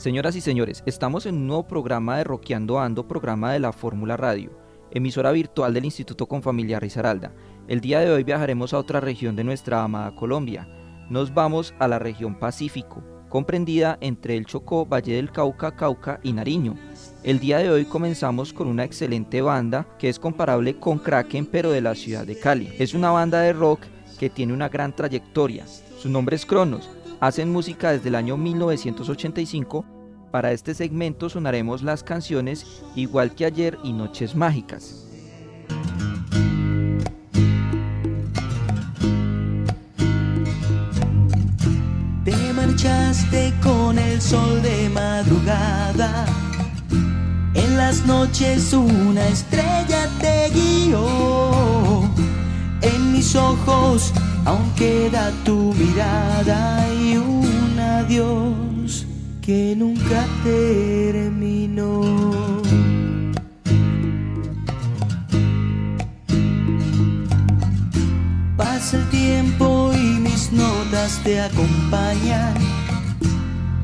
Señoras y señores, estamos en un nuevo programa de Roqueando Ando, programa de la Fórmula Radio, emisora virtual del Instituto Confamiliar Risaralda. El día de hoy viajaremos a otra región de nuestra amada Colombia. Nos vamos a la región Pacífico, comprendida entre el Chocó, Valle del Cauca, Cauca y Nariño. El día de hoy comenzamos con una excelente banda que es comparable con Kraken pero de la ciudad de Cali. Es una banda de rock que tiene una gran trayectoria. Su nombre es Cronos hacen música desde el año 1985. Para este segmento sonaremos las canciones Igual que ayer y Noches Mágicas. Te marchaste con el sol de madrugada. En las noches una estrella te guió. En mis ojos aún queda tu mirada y un adiós que nunca terminó. Pasa el tiempo y mis notas te acompañan.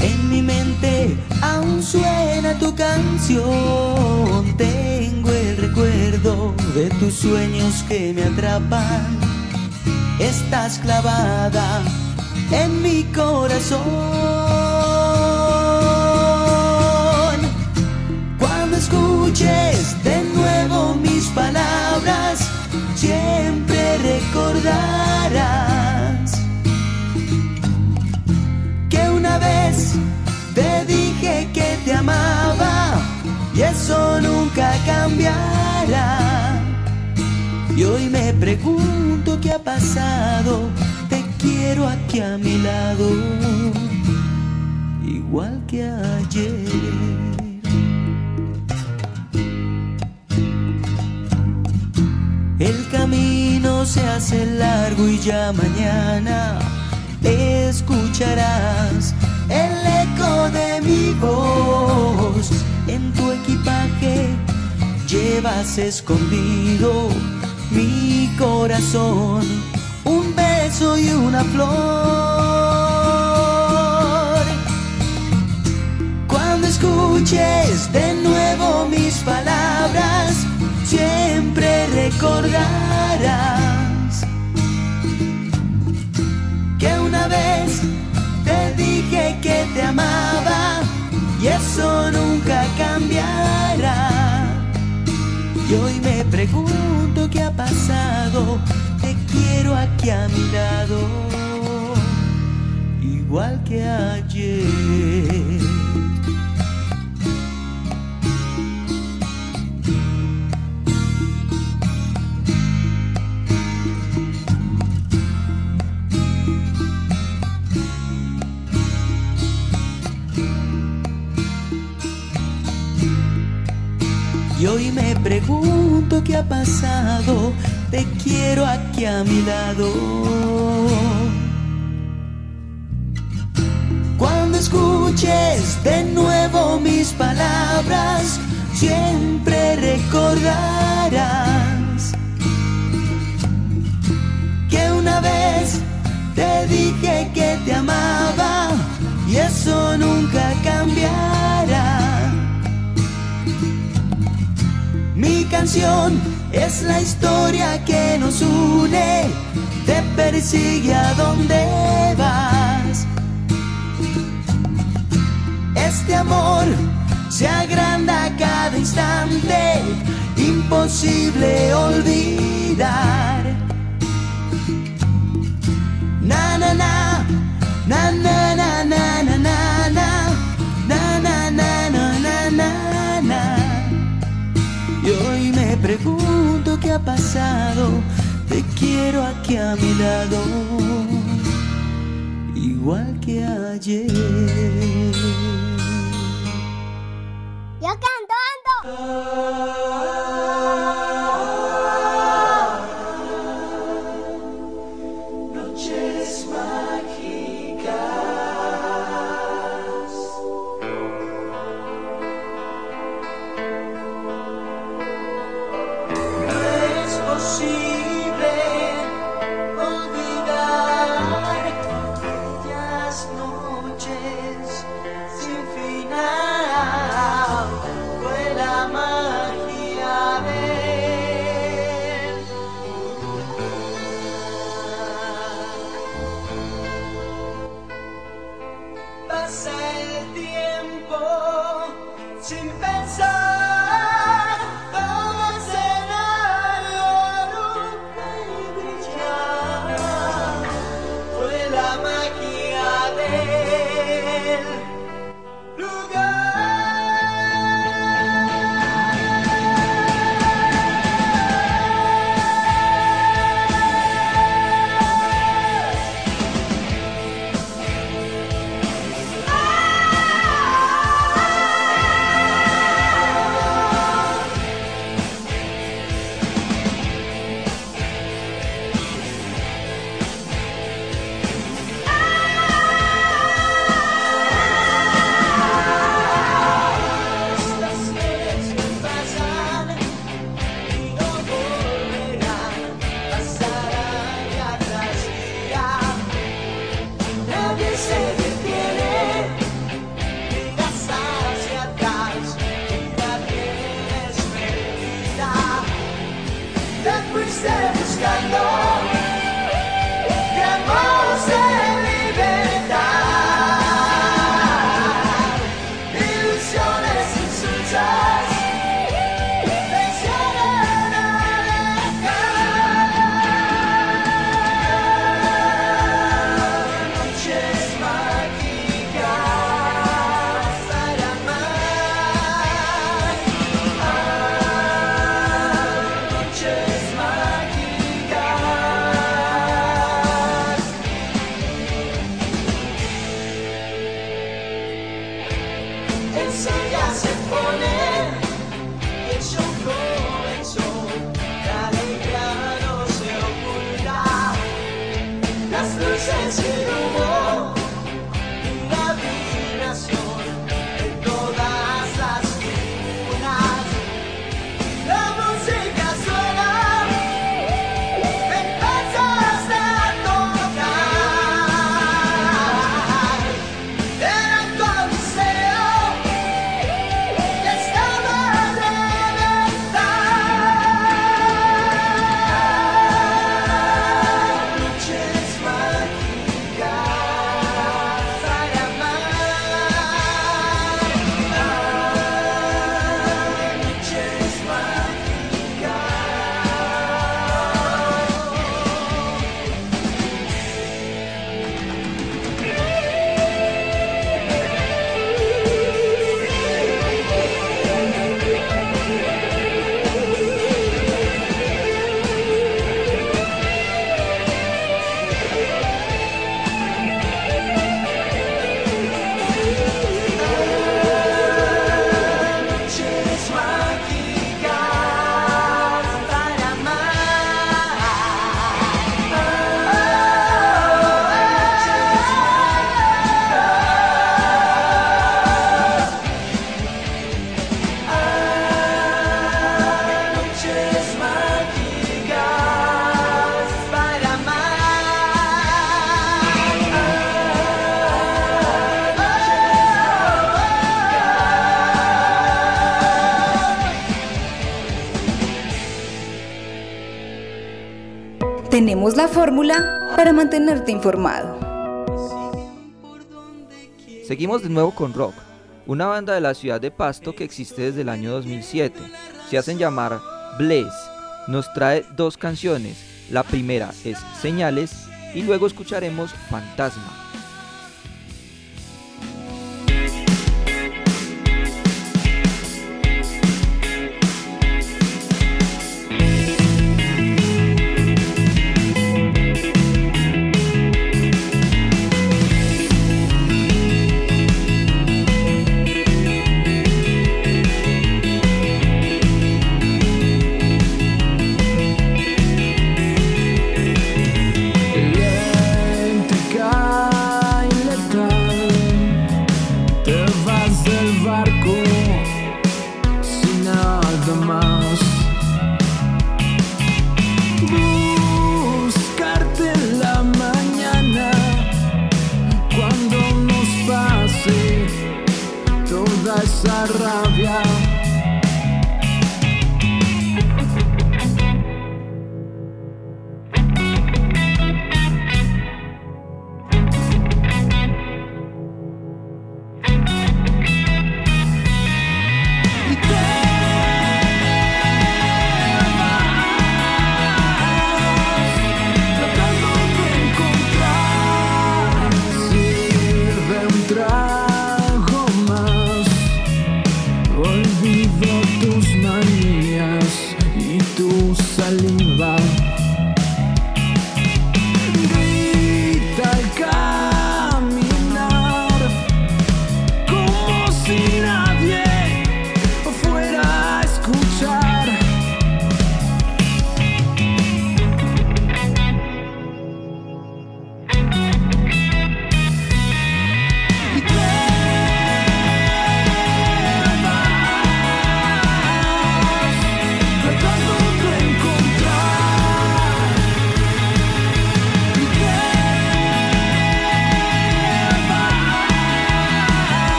En mi mente aún suena tu canción. Tengo el recuerdo de tus sueños que me atrapan estás clavada en mi corazón. Escuches de nuevo mis palabras, siempre recordarás que una vez te dije que te amaba y eso nunca cambiará. Y hoy me pregunto qué ha pasado, te quiero aquí a mi lado, igual que ayer. Se hace largo y ya mañana escucharás el eco de mi voz. En tu equipaje llevas escondido mi corazón, un beso y una flor. Cuando escuches de nuevo mis palabras, siempre recordarás te dije que te amaba y eso nunca cambiará. Y hoy me pregunto qué ha pasado, te quiero aquí a mi lado, igual que ayer. Y hoy me pregunto qué ha pasado, te quiero aquí a mi lado. Cuando escuches de nuevo mis palabras, siempre recordarás que una vez te dije que te amaba y eso nunca cambiará. Canción es la historia que nos une, te persigue a donde vas. Este amor se agranda cada instante, imposible olvidar. Na, na na na na na na na, pregunto qué ha pasado, te quiero aquí a mi lado, igual que ayer. Yo canto, Noches fórmula para mantenerte informado. Seguimos de nuevo con Rock, una banda de la ciudad de Pasto que existe desde el año 2007. Se hacen llamar Bless. Nos trae dos canciones. La primera es Señales y luego escucharemos Fantasma.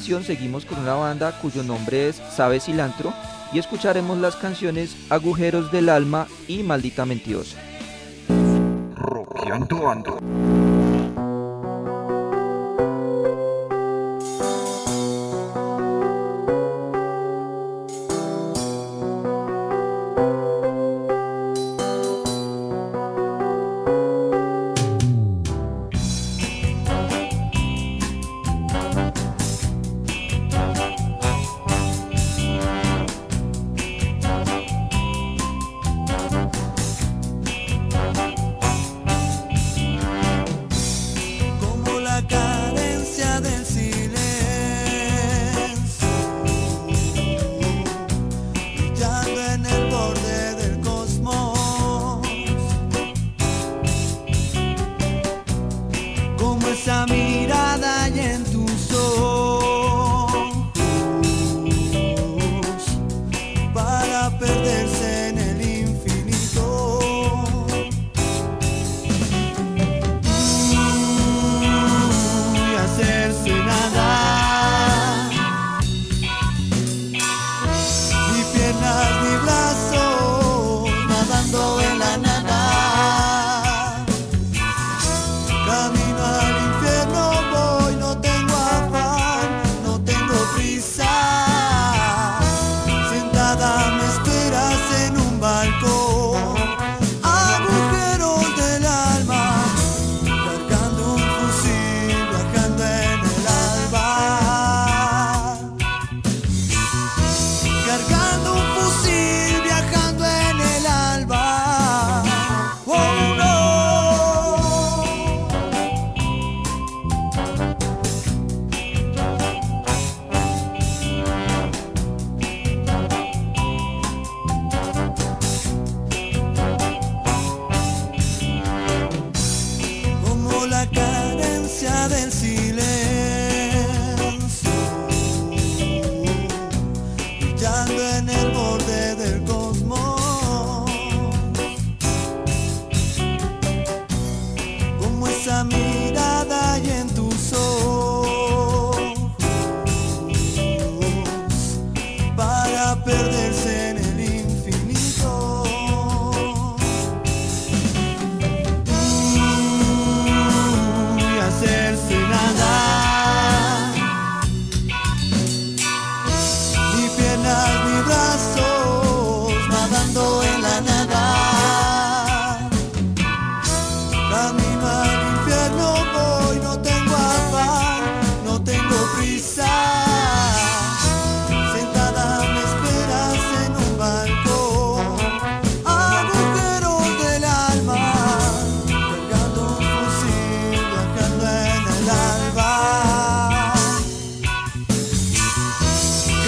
seguimos con una banda cuyo nombre es Sabe Cilantro y escucharemos las canciones Agujeros del Alma y Maldita Mentirosa.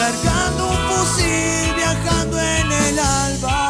cargando un fusil, viajando en el alba.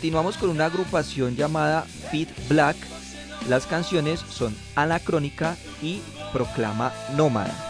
Continuamos con una agrupación llamada Fit Black. Las canciones son Anacrónica y Proclama Nómada.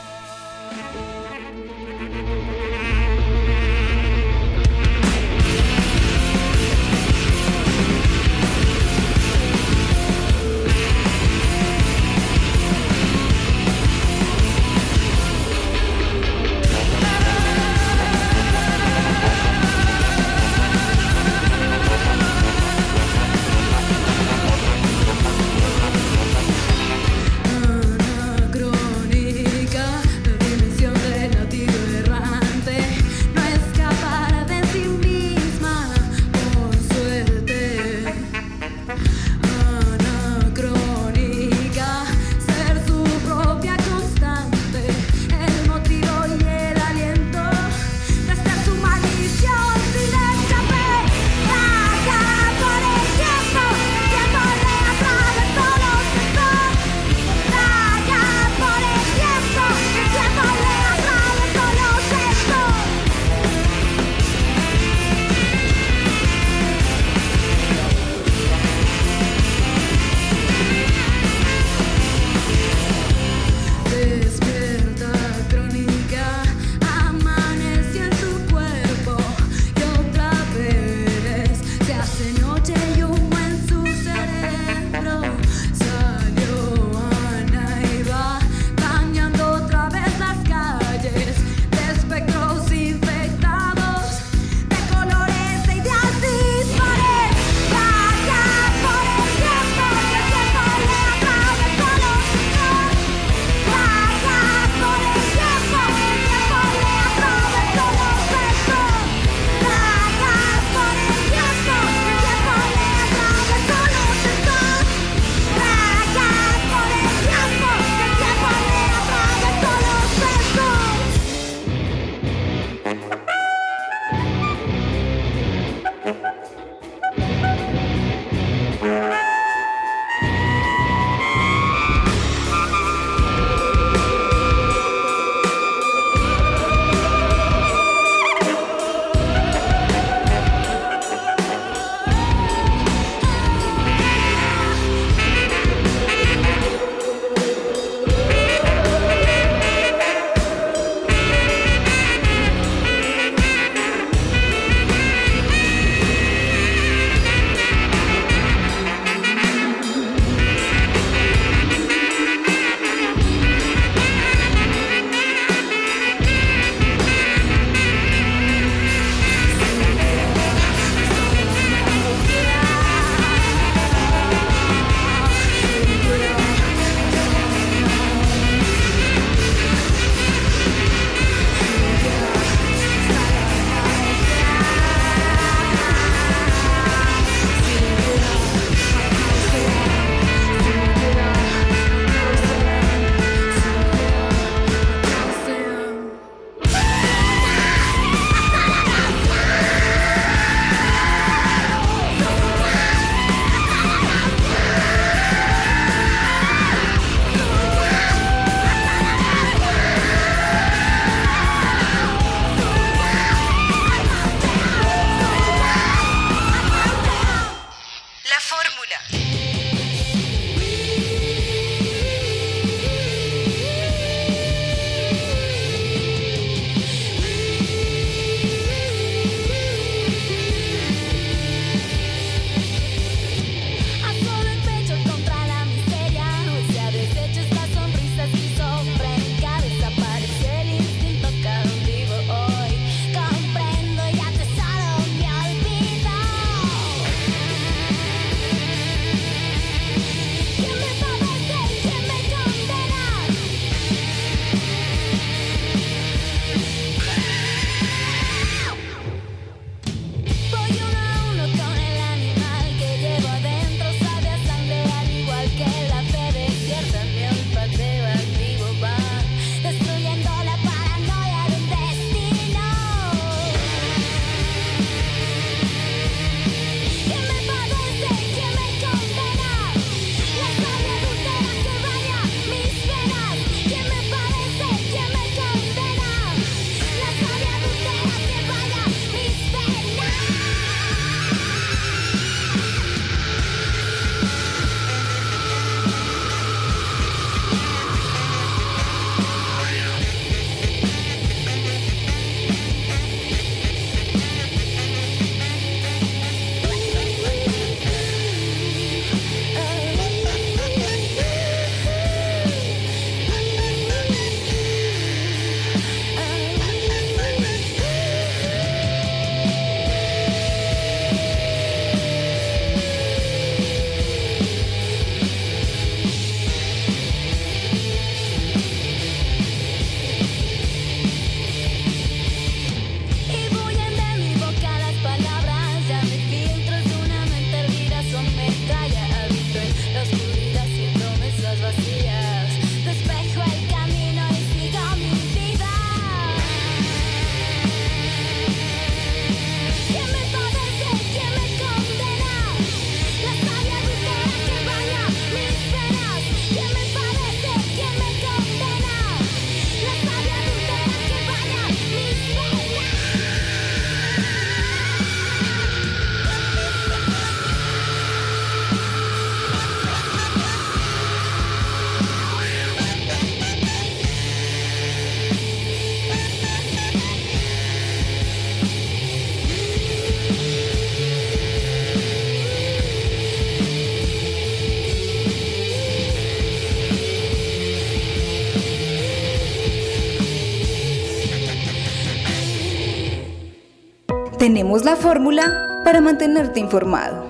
Tenemos la fórmula para mantenerte informado.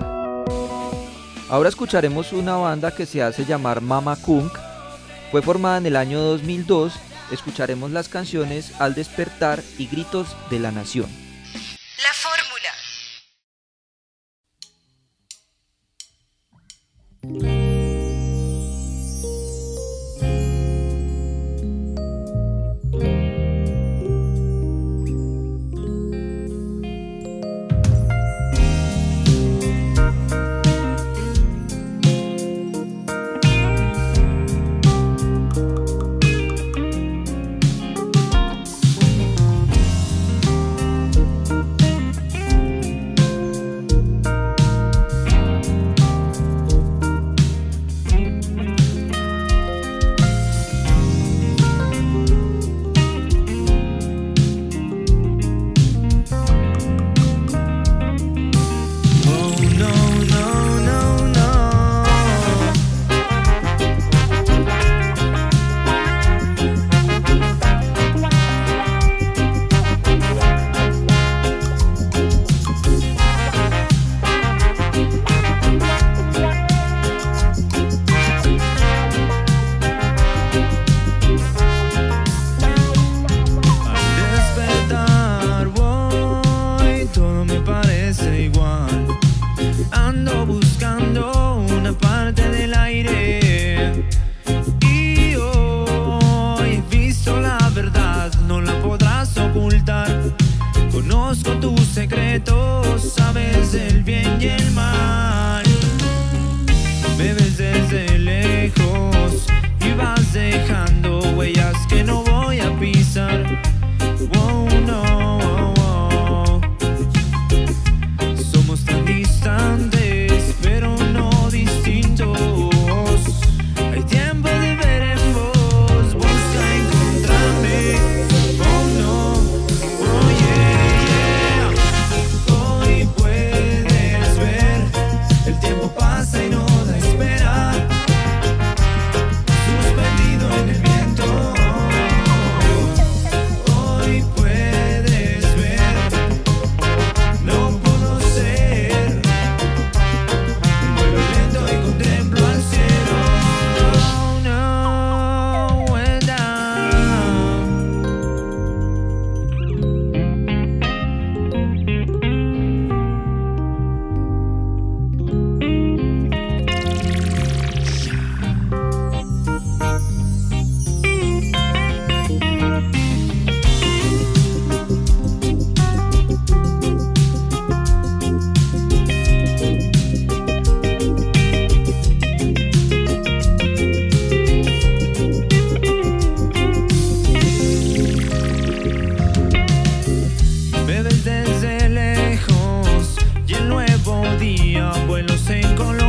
Ahora escucharemos una banda que se hace llamar Mama Kunk. Fue formada en el año 2002. Escucharemos las canciones Al despertar y Gritos de la Nación. dejando huellas que no voy a pisar. nuevo día, vuelos en color.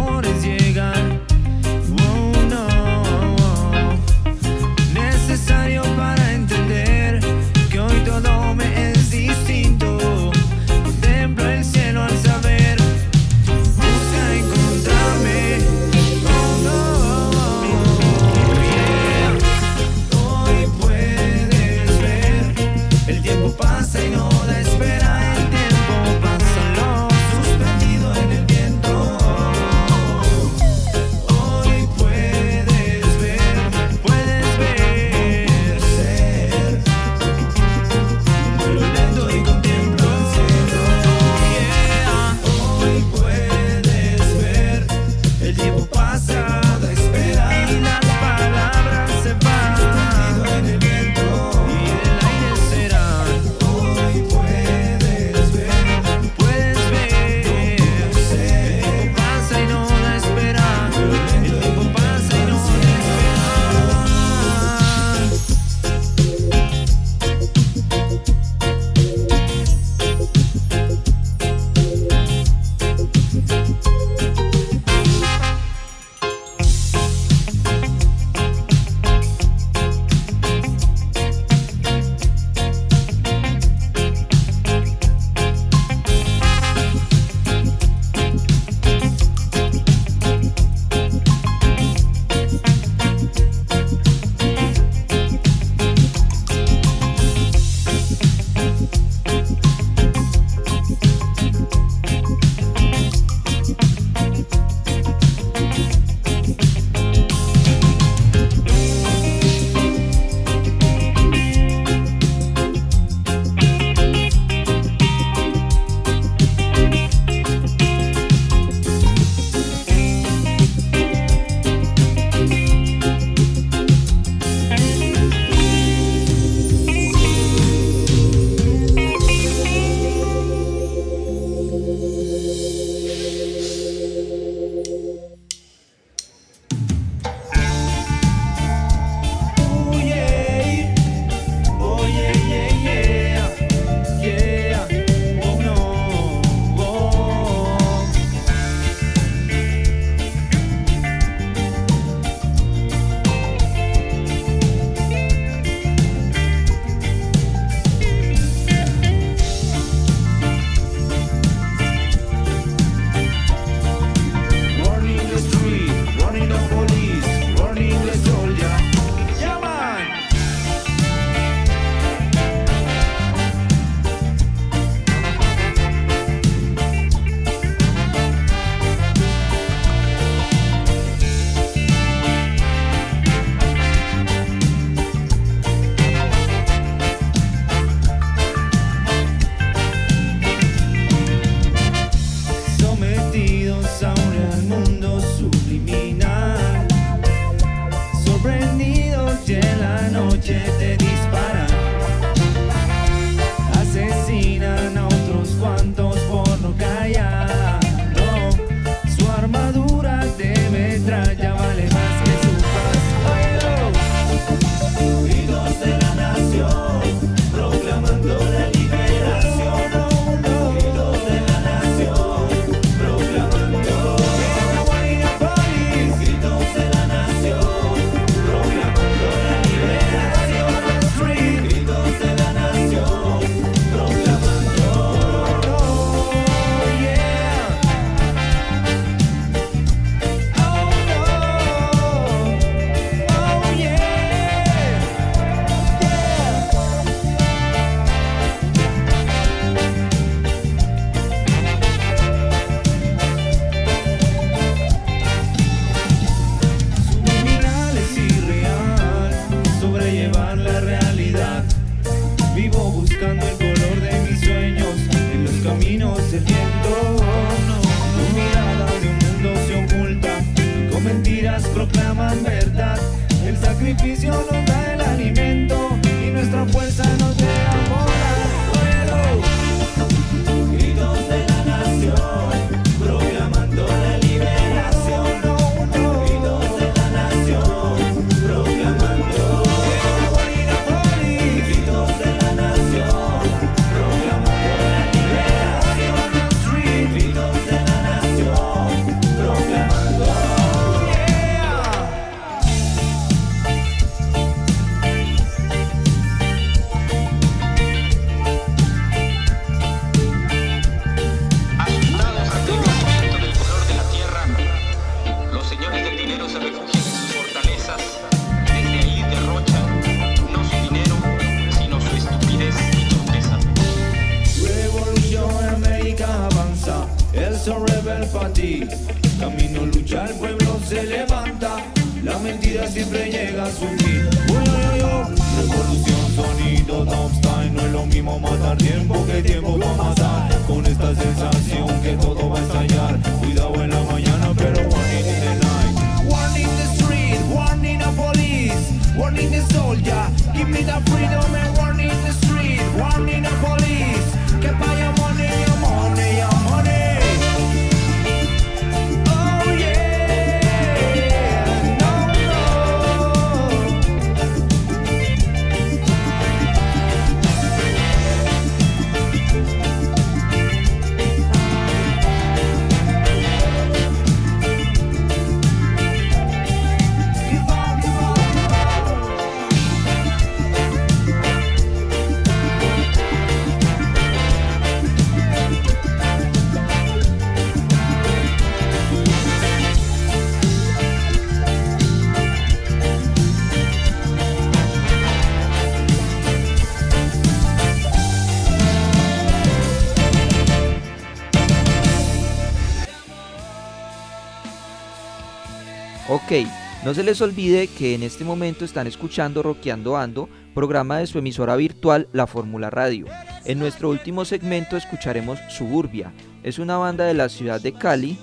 No se les olvide que en este momento están escuchando Roqueando Ando, programa de su emisora virtual La Fórmula Radio. En nuestro último segmento escucharemos Suburbia. Es una banda de la ciudad de Cali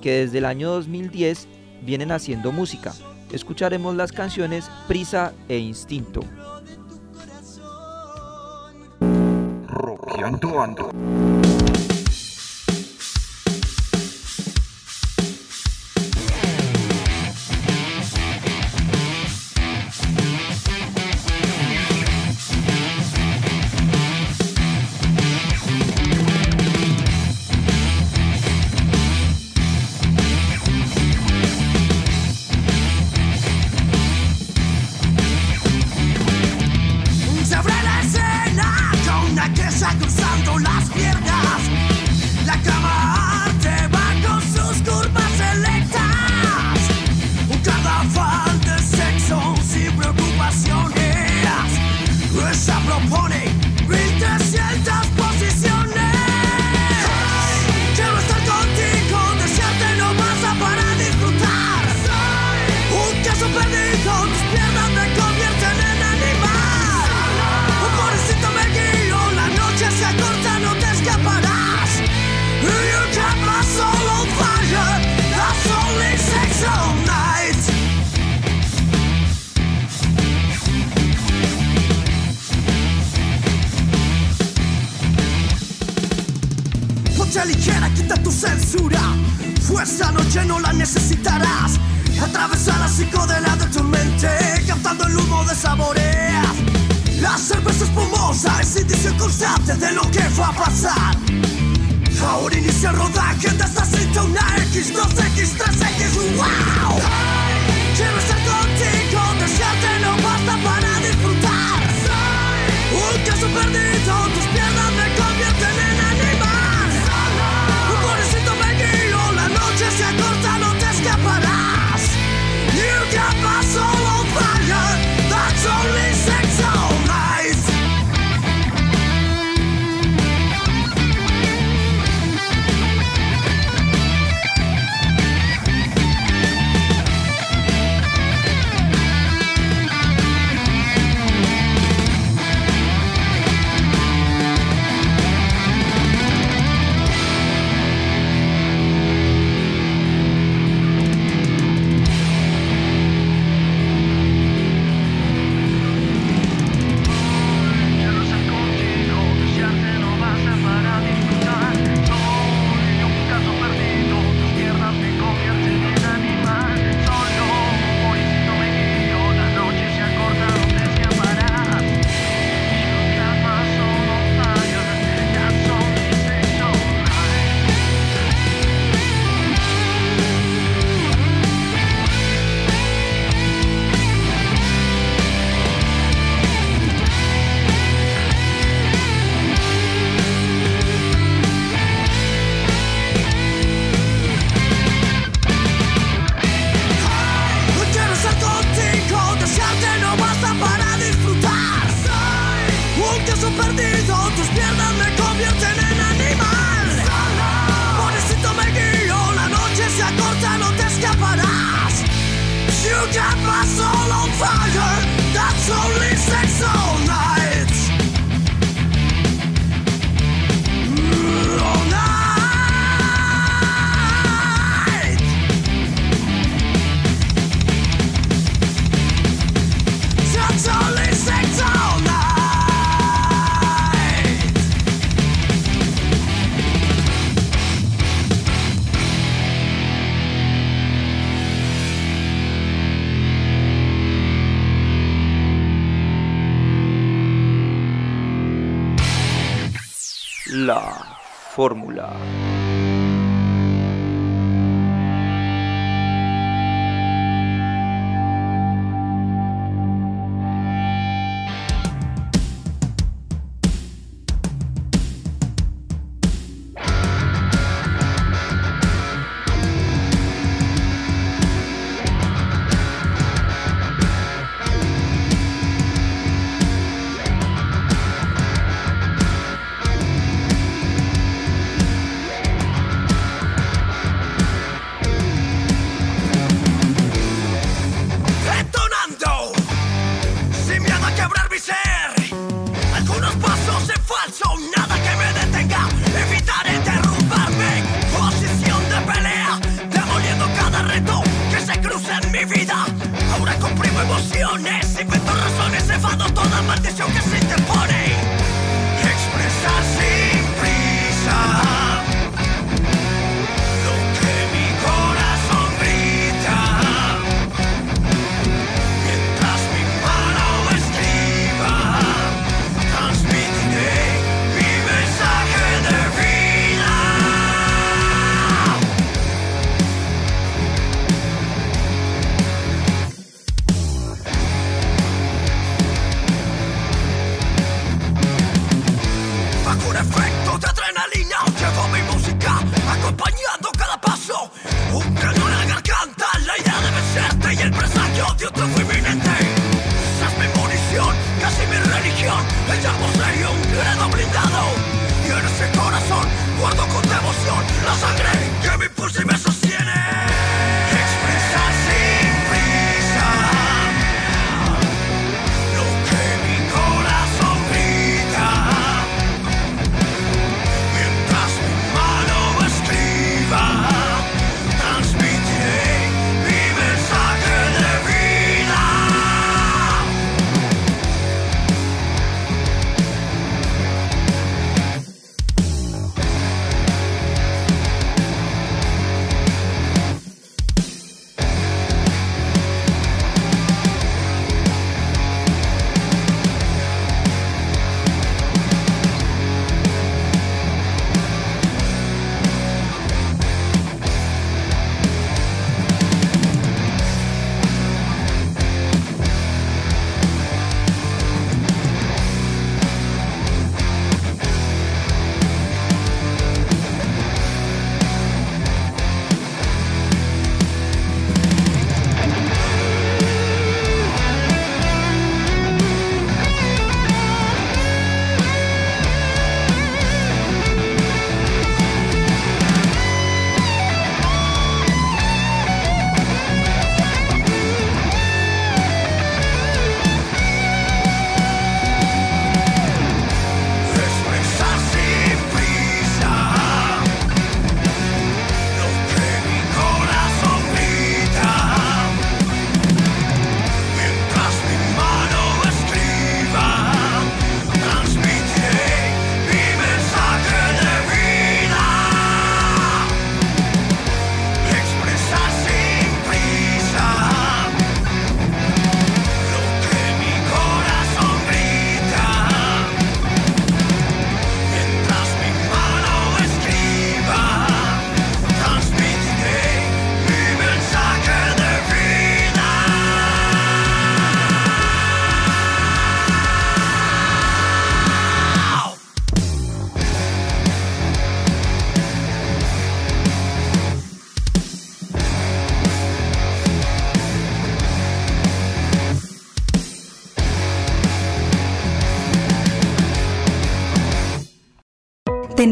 que desde el año 2010 vienen haciendo música. Escucharemos las canciones Prisa e Instinto. Ando. La fórmula.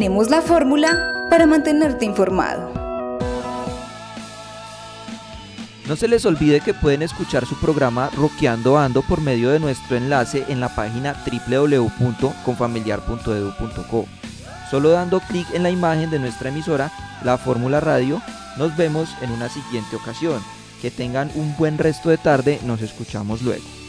Tenemos la fórmula para mantenerte informado. No se les olvide que pueden escuchar su programa Roqueando Ando por medio de nuestro enlace en la página www.confamiliar.edu.co. Solo dando clic en la imagen de nuestra emisora, la Fórmula Radio, nos vemos en una siguiente ocasión. Que tengan un buen resto de tarde, nos escuchamos luego.